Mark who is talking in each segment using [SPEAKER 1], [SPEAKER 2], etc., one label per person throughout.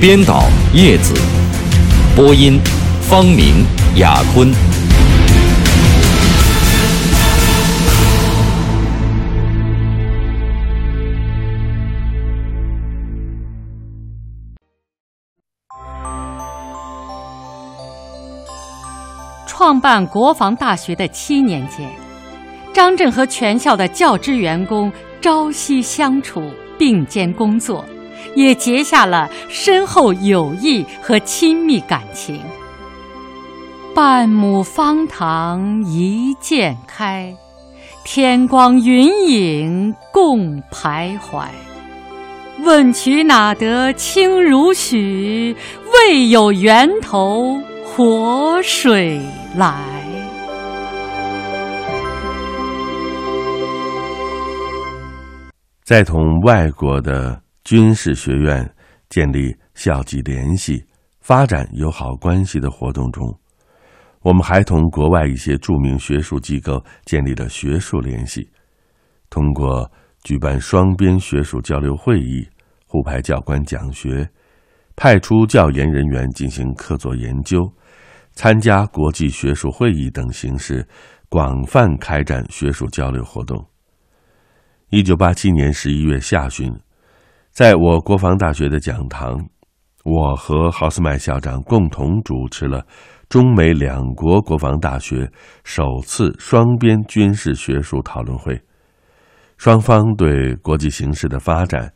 [SPEAKER 1] 编导叶子，播音方明、雅坤。
[SPEAKER 2] 创办国防大学的七年间，张震和全校的教职员工朝夕相处，并肩工作。也结下了深厚友谊和亲密感情。半亩方塘一鉴开，天光云影共徘徊。问渠哪得清如许？为有源头活水来。
[SPEAKER 3] 在同外国的。军事学院建立校际联系、发展友好关系的活动中，我们还同国外一些著名学术机构建立了学术联系。通过举办双边学术交流会议、互派教官讲学、派出教研人员进行客座研究、参加国际学术会议等形式，广泛开展学术交流活动。一九八七年十一月下旬。在我国防大学的讲堂，我和豪斯麦校长共同主持了中美两国国防大学首次双边军事学术讨论会。双方对国际形势的发展，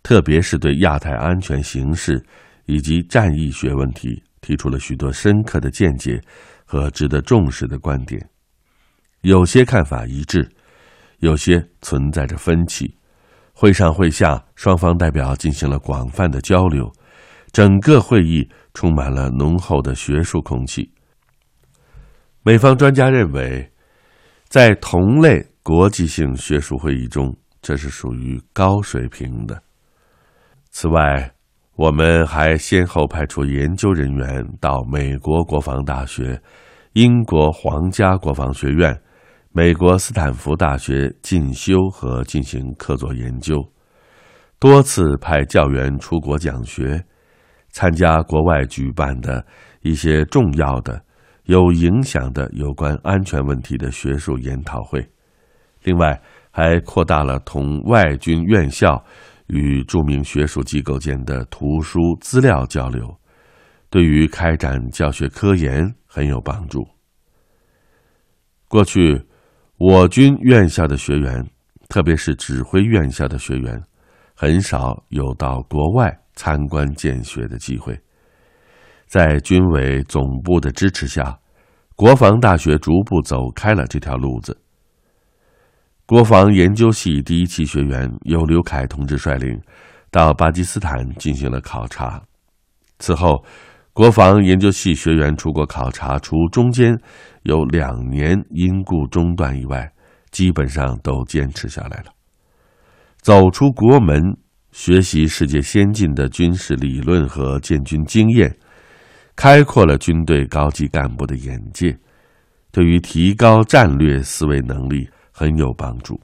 [SPEAKER 3] 特别是对亚太安全形势以及战役学问题，提出了许多深刻的见解和值得重视的观点。有些看法一致，有些存在着分歧。会上会下，双方代表进行了广泛的交流，整个会议充满了浓厚的学术空气。美方专家认为，在同类国际性学术会议中，这是属于高水平的。此外，我们还先后派出研究人员到美国国防大学、英国皇家国防学院。美国斯坦福大学进修和进行客座研究，多次派教员出国讲学，参加国外举办的一些重要的、有影响的有关安全问题的学术研讨会。另外，还扩大了同外军院校与著名学术机构间的图书资料交流，对于开展教学科研很有帮助。过去。我军院校的学员，特别是指挥院校的学员，很少有到国外参观见学的机会。在军委总部的支持下，国防大学逐步走开了这条路子。国防研究系第一期学员由刘凯同志率领，到巴基斯坦进行了考察。此后，国防研究系学员出国考察，除中间有两年因故中断以外，基本上都坚持下来了。走出国门，学习世界先进的军事理论和建军经验，开阔了军队高级干部的眼界，对于提高战略思维能力很有帮助。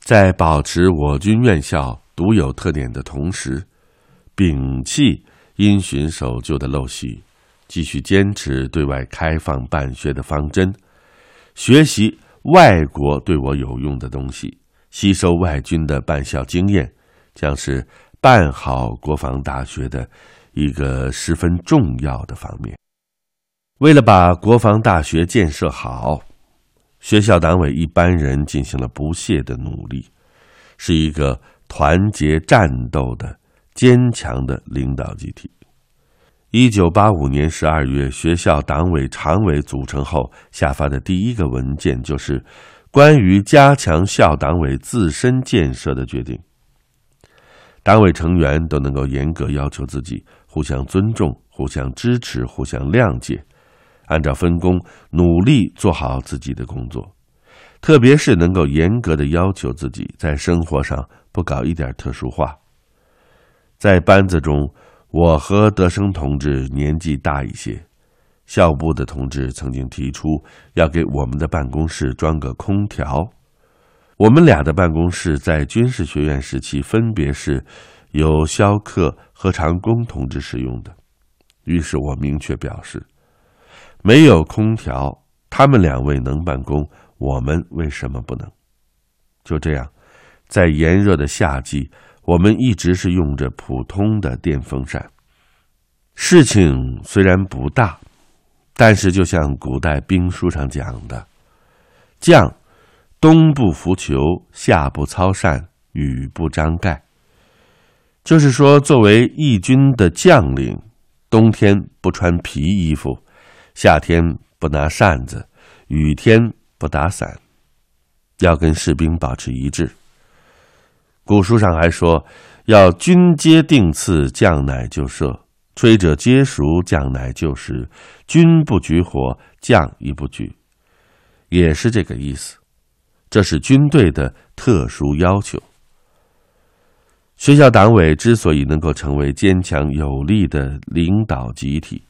[SPEAKER 3] 在保持我军院校独有特点的同时，摒弃。因循守旧的陋习，继续坚持对外开放办学的方针，学习外国对我有用的东西，吸收外军的办校经验，将是办好国防大学的一个十分重要的方面。为了把国防大学建设好，学校党委一班人进行了不懈的努力，是一个团结战斗的。坚强的领导集体。一九八五年十二月，学校党委常委组成后下发的第一个文件，就是关于加强校党委自身建设的决定。党委成员都能够严格要求自己，互相尊重、互相支持、互相谅解，按照分工努力做好自己的工作。特别是能够严格的要求自己，在生活上不搞一点特殊化。在班子中，我和德生同志年纪大一些，校部的同志曾经提出要给我们的办公室装个空调。我们俩的办公室在军事学院时期分别是由肖克和长工同志使用的，于是我明确表示，没有空调，他们两位能办公。我们为什么不能？就这样，在炎热的夏季，我们一直是用着普通的电风扇。事情虽然不大，但是就像古代兵书上讲的：“将冬不拂裘，夏不操扇，雨不张盖。”就是说，作为义军的将领，冬天不穿皮衣服，夏天不拿扇子，雨天。不打伞，要跟士兵保持一致。古书上还说：“要军皆定次，将乃就射；吹者皆熟，将乃就时。军不举火，将亦不举。”也是这个意思。这是军队的特殊要求。学校党委之所以能够成为坚强有力的领导集体，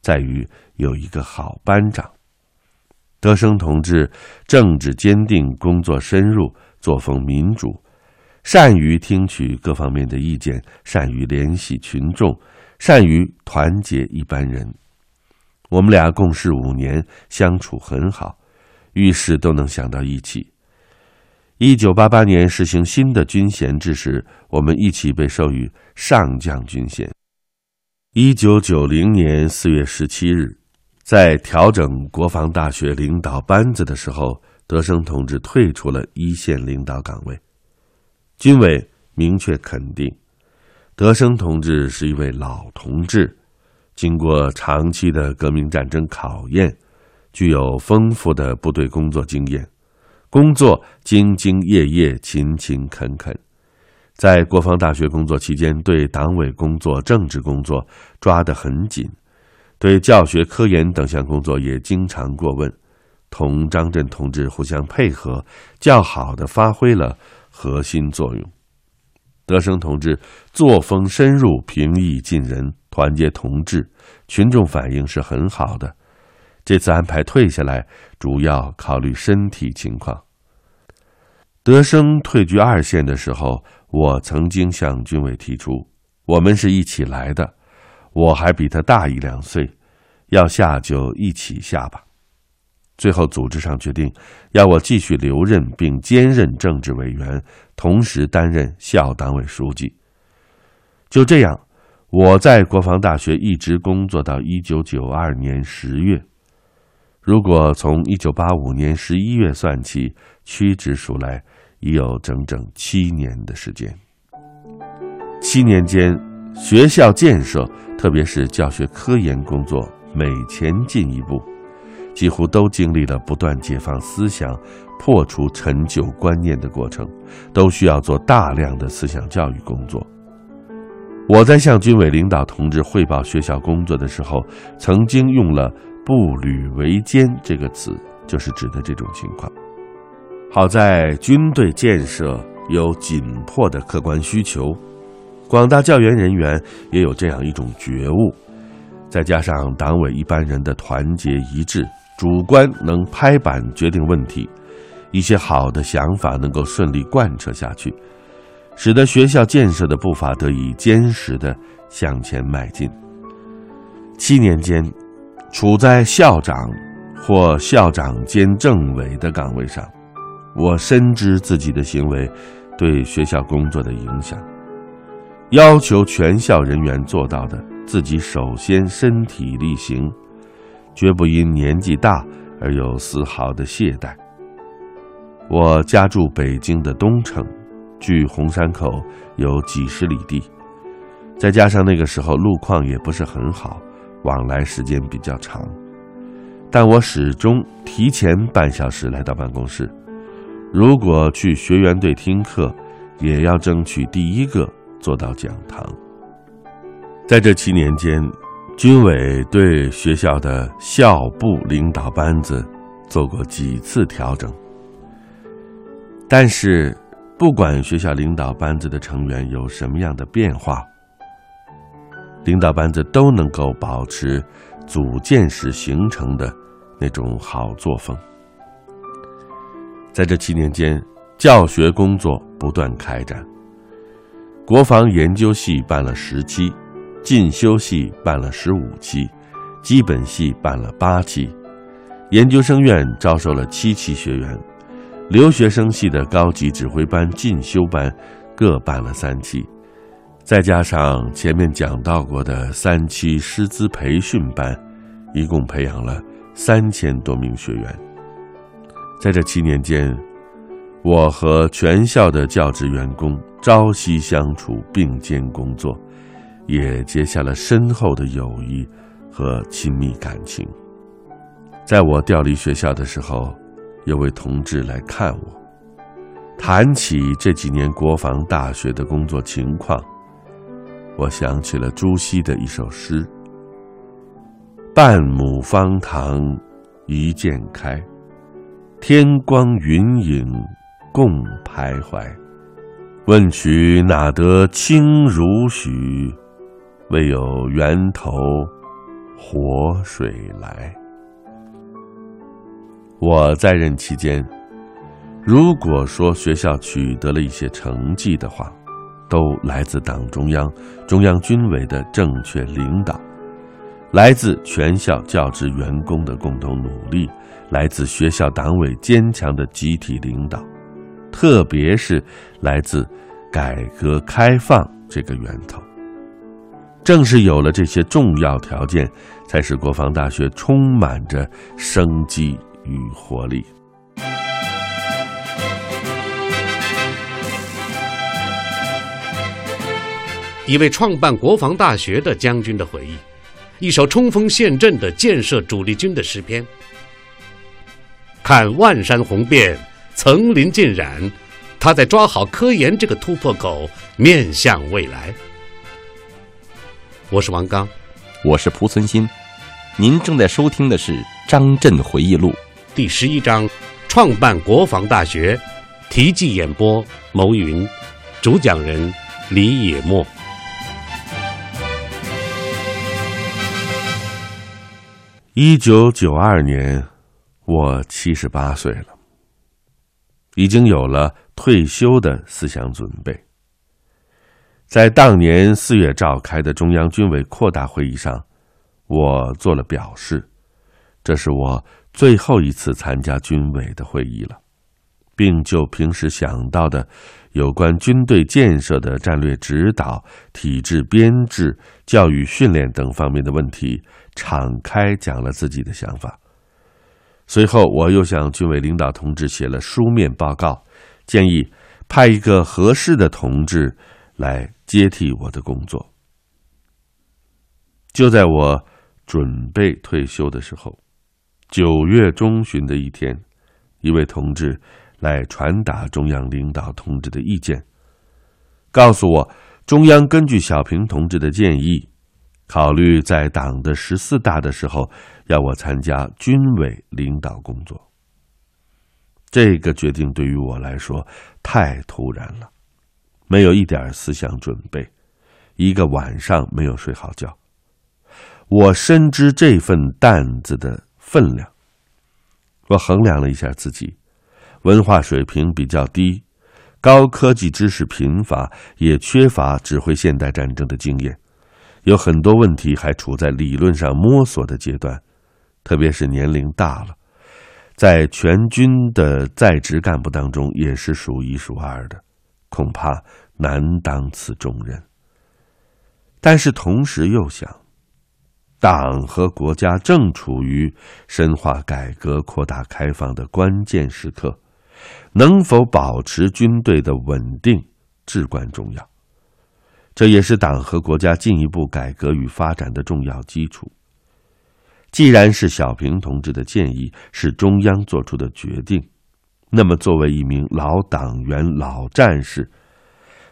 [SPEAKER 3] 在于有一个好班长。德生同志政治坚定，工作深入，作风民主，善于听取各方面的意见，善于联系群众，善于团结一般人。我们俩共事五年，相处很好，遇事都能想到一起。一九八八年实行新的军衔制时，我们一起被授予上将军衔。一九九零年四月十七日。在调整国防大学领导班子的时候，德生同志退出了一线领导岗位。军委明确肯定，德生同志是一位老同志，经过长期的革命战争考验，具有丰富的部队工作经验，工作兢兢业业、勤勤恳恳。在国防大学工作期间，对党委工作、政治工作抓得很紧。对教学、科研等项工作也经常过问，同张震同志互相配合，较好的发挥了核心作用。德生同志作风深入、平易近人、团结同志，群众反应是很好的。这次安排退下来，主要考虑身体情况。德生退居二线的时候，我曾经向军委提出，我们是一起来的。我还比他大一两岁，要下就一起下吧。最后组织上决定，要我继续留任并兼任政治委员，同时担任校党委书记。就这样，我在国防大学一直工作到一九九二年十月。如果从一九八五年十一月算起，屈指数来，已有整整七年的时间。七年间。学校建设，特别是教学科研工作，每前进一步，几乎都经历了不断解放思想、破除陈旧观念的过程，都需要做大量的思想教育工作。我在向军委领导同志汇报学校工作的时候，曾经用了“步履维艰”这个词，就是指的这种情况。好在军队建设有紧迫的客观需求。广大教员人员也有这样一种觉悟，再加上党委一般人的团结一致，主观能拍板决定问题，一些好的想法能够顺利贯彻下去，使得学校建设的步伐得以坚实的向前迈进。七年间，处在校长或校长兼政委的岗位上，我深知自己的行为对学校工作的影响。要求全校人员做到的，自己首先身体力行，绝不因年纪大而有丝毫的懈怠。我家住北京的东城，距红山口有几十里地，再加上那个时候路况也不是很好，往来时间比较长，但我始终提前半小时来到办公室。如果去学员队听课，也要争取第一个。坐到讲堂。在这七年间，军委对学校的校部领导班子做过几次调整，但是，不管学校领导班子的成员有什么样的变化，领导班子都能够保持组建时形成的那种好作风。在这七年间，教学工作不断开展。国防研究系办了十期，进修系办了十五期，基本系办了八期，研究生院招收了七期学员，留学生系的高级指挥班、进修班各办了三期，再加上前面讲到过的三期师资培训班，一共培养了三千多名学员。在这七年间，我和全校的教职员工朝夕相处，并肩工作，也结下了深厚的友谊和亲密感情。在我调离学校的时候，有位同志来看我，谈起这几年国防大学的工作情况，我想起了朱熹的一首诗：“半亩方塘一鉴开。”天光云影共徘徊，问渠哪得清如许？为有源头活水来。我在任期间，如果说学校取得了一些成绩的话，都来自党中央、中央军委的正确领导。来自全校教职员工的共同努力，来自学校党委坚强的集体领导，特别是来自改革开放这个源头。正是有了这些重要条件，才使国防大学充满着生机与活力。
[SPEAKER 4] 一位创办国防大学的将军的回忆。一首冲锋陷阵的建设主力军的诗篇。看万山红遍，层林尽染，他在抓好科研这个突破口，面向未来。我是王刚，
[SPEAKER 1] 我是蒲存昕，您正在收听的是《张震回忆录》
[SPEAKER 4] 第十一章：创办国防大学。题记演播：牟云，主讲人李野墨。
[SPEAKER 3] 一九九二年，我七十八岁了，已经有了退休的思想准备。在当年四月召开的中央军委扩大会议上，我做了表示，这是我最后一次参加军委的会议了，并就平时想到的有关军队建设的战略指导、体制编制、教育训练等方面的问题。敞开讲了自己的想法。随后，我又向军委领导同志写了书面报告，建议派一个合适的同志来接替我的工作。就在我准备退休的时候，九月中旬的一天，一位同志来传达中央领导同志的意见，告诉我，中央根据小平同志的建议。考虑在党的十四大的时候，要我参加军委领导工作。这个决定对于我来说太突然了，没有一点思想准备，一个晚上没有睡好觉。我深知这份担子的分量。我衡量了一下自己，文化水平比较低，高科技知识贫乏，也缺乏指挥现代战争的经验。有很多问题还处在理论上摸索的阶段，特别是年龄大了，在全军的在职干部当中也是数一数二的，恐怕难当此重任。但是同时又想，党和国家正处于深化改革、扩大开放的关键时刻，能否保持军队的稳定至关重要。这也是党和国家进一步改革与发展的重要基础。既然是小平同志的建议，是中央做出的决定，那么作为一名老党员、老战士，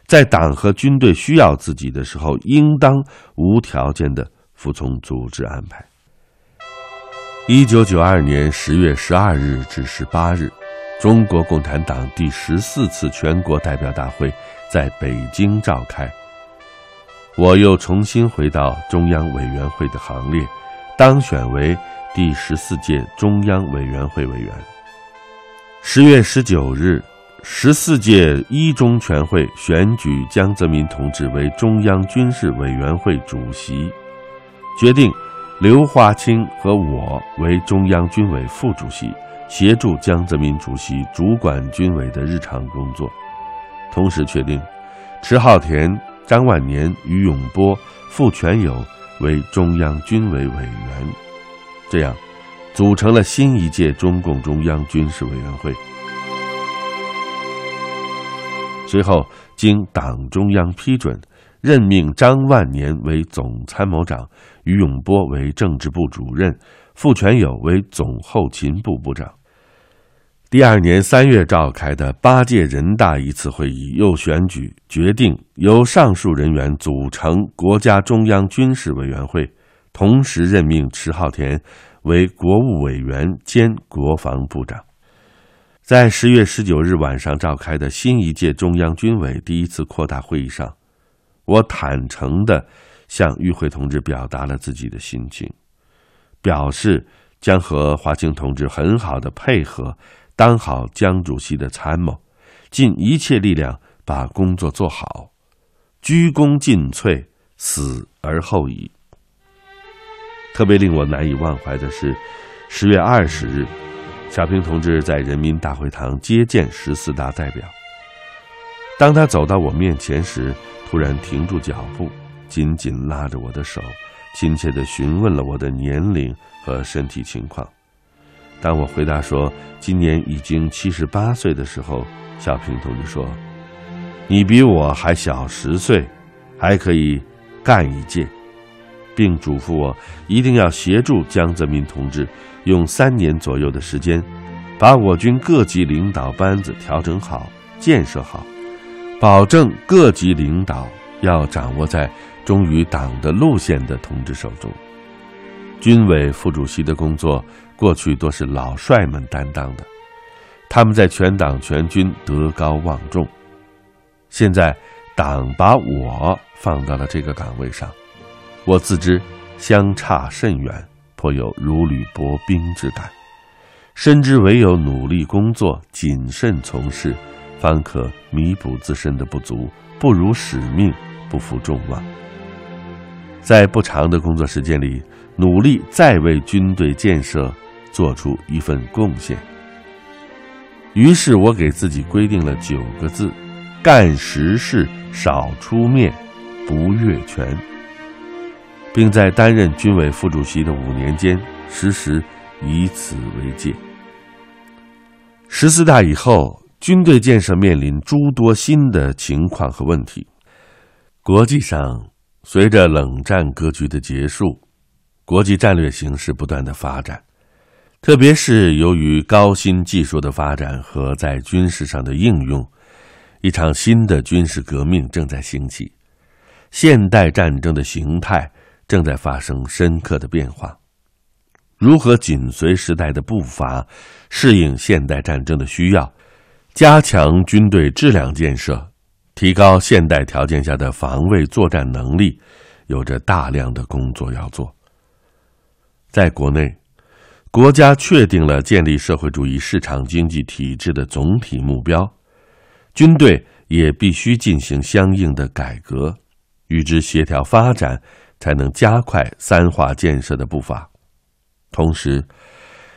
[SPEAKER 3] 在党和军队需要自己的时候，应当无条件的服从组织安排。一九九二年十月十二日至十八日，中国共产党第十四次全国代表大会在北京召开。我又重新回到中央委员会的行列，当选为第十四届中央委员会委员。十月十九日，十四届一中全会选举江泽民同志为中央军事委员会主席，决定。刘华清和我为中央军委副主席，协助江泽民主席主管军委的日常工作。同时确定，迟浩田、张万年、于永波、傅全友为中央军委委员。这样，组成了新一届中共中央军事委员会。随后，经党中央批准。任命张万年为总参谋长，于永波为政治部主任，傅全友为总后勤部部长。第二年三月召开的八届人大一次会议又选举决定，由上述人员组成国家中央军事委员会，同时任命迟浩田为国务委员兼国防部长。在十月十九日晚上召开的新一届中央军委第一次扩大会议上。我坦诚地向与会同志表达了自己的心情，表示将和华清同志很好的配合，当好江主席的参谋，尽一切力量把工作做好，鞠躬尽瘁，死而后已。特别令我难以忘怀的是，十月二十日，小平同志在人民大会堂接见十四大代表。当他走到我面前时，突然停住脚步，紧紧拉着我的手，亲切地询问了我的年龄和身体情况。当我回答说今年已经七十八岁的时候，小平同志说：“你比我还小十岁，还可以干一届。”并嘱咐我一定要协助江泽民同志用三年左右的时间，把我军各级领导班子调整好、建设好。保证各级领导要掌握在忠于党的路线的同志手中。军委副主席的工作过去都是老帅们担当的，他们在全党全军德高望重。现在党把我放到了这个岗位上，我自知相差甚远，颇有如履薄冰之感，深知唯有努力工作、谨慎从事。方可弥补自身的不足，不辱使命，不负众望。在不长的工作时间里，努力再为军队建设做出一份贡献。于是我给自己规定了九个字：干实事，少出面，不越权。并在担任军委副主席的五年间，时时以此为戒。十四大以后。军队建设面临诸多新的情况和问题。国际上，随着冷战格局的结束，国际战略形势不断的发展，特别是由于高新技术的发展和在军事上的应用，一场新的军事革命正在兴起，现代战争的形态正在发生深刻的变化。如何紧随时代的步伐，适应现代战争的需要？加强军队质量建设，提高现代条件下的防卫作战能力，有着大量的工作要做。在国内，国家确定了建立社会主义市场经济体制的总体目标，军队也必须进行相应的改革，与之协调发展，才能加快三化建设的步伐。同时，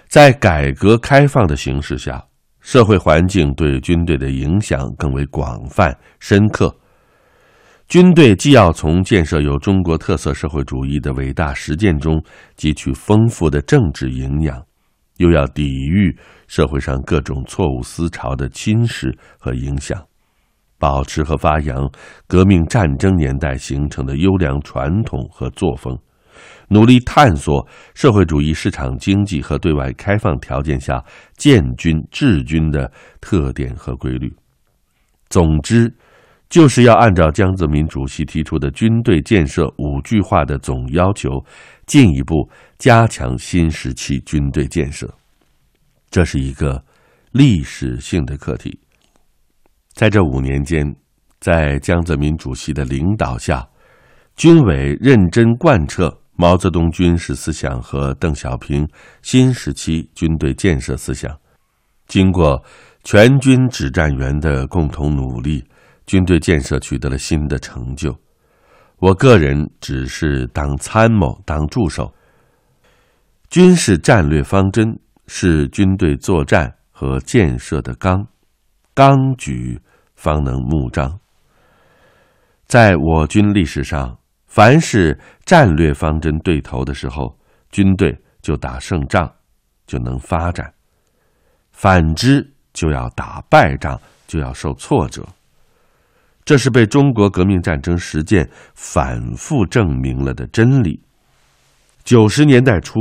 [SPEAKER 3] 在改革开放的形势下。社会环境对军队的影响更为广泛深刻。军队既要从建设有中国特色社会主义的伟大实践中汲取丰富的政治营养，又要抵御社会上各种错误思潮的侵蚀和影响，保持和发扬革命战争年代形成的优良传统和作风。努力探索社会主义市场经济和对外开放条件下建军治军的特点和规律。总之，就是要按照江泽民主席提出的军队建设五句话的总要求，进一步加强新时期军队建设。这是一个历史性的课题。在这五年间，在江泽民主席的领导下，军委认真贯彻毛泽东军事思想和邓小平新时期军队建设思想。经过全军指战员的共同努力。军队建设取得了新的成就，我个人只是当参谋、当助手。军事战略方针是军队作战和建设的纲，纲举方能目张。在我军历史上，凡是战略方针对头的时候，军队就打胜仗，就能发展；反之，就要打败仗，就要受挫折。这是被中国革命战争实践反复证明了的真理。九十年代初，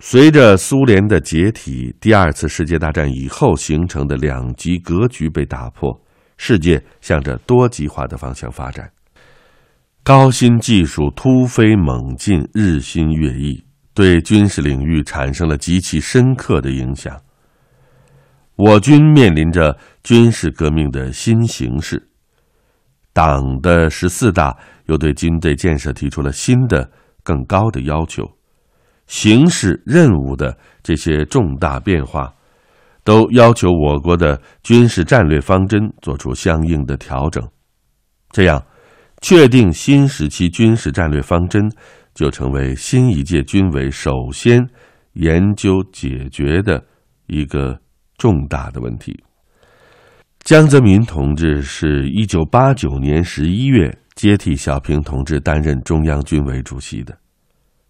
[SPEAKER 3] 随着苏联的解体，第二次世界大战以后形成的两极格局被打破，世界向着多极化的方向发展，高新技术突飞猛进，日新月异，对军事领域产生了极其深刻的影响。我军面临着军事革命的新形势。党的十四大又对军队建设提出了新的、更高的要求，形势任务的这些重大变化，都要求我国的军事战略方针做出相应的调整。这样，确定新时期军事战略方针，就成为新一届军委首先研究解决的一个重大的问题。江泽民同志是一九八九年十一月接替小平同志担任中央军委主席的。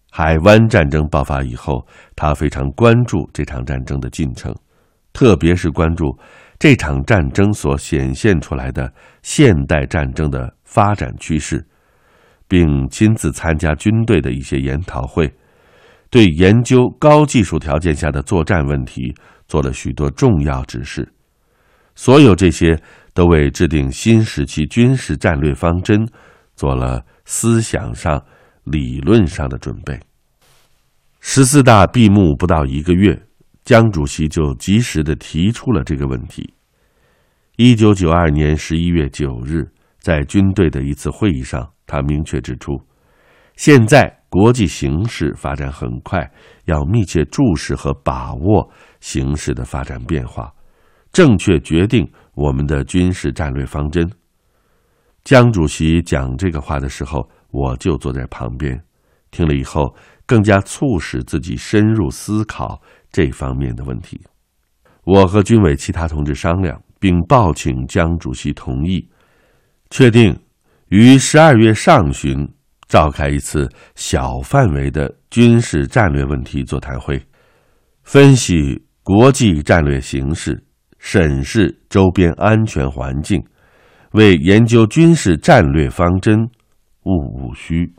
[SPEAKER 3] 海湾战争爆发以后，他非常关注这场战争的进程，特别是关注这场战争所显现出来的现代战争的发展趋势，并亲自参加军队的一些研讨会，对研究高技术条件下的作战问题做了许多重要指示。所有这些都为制定新时期军事战略方针做了思想上、理论上的准备。十四大闭幕不到一个月，江主席就及时的提出了这个问题。一九九二年十一月九日，在军队的一次会议上，他明确指出：现在国际形势发展很快，要密切注视和把握形势的发展变化。正确决定我们的军事战略方针。江主席讲这个话的时候，我就坐在旁边，听了以后，更加促使自己深入思考这方面的问题。我和军委其他同志商量，并报请江主席同意，确定于十二月上旬召开一次小范围的军事战略问题座谈会，分析国际战略形势。审视周边安全环境，为研究军事战略方针，务务虚。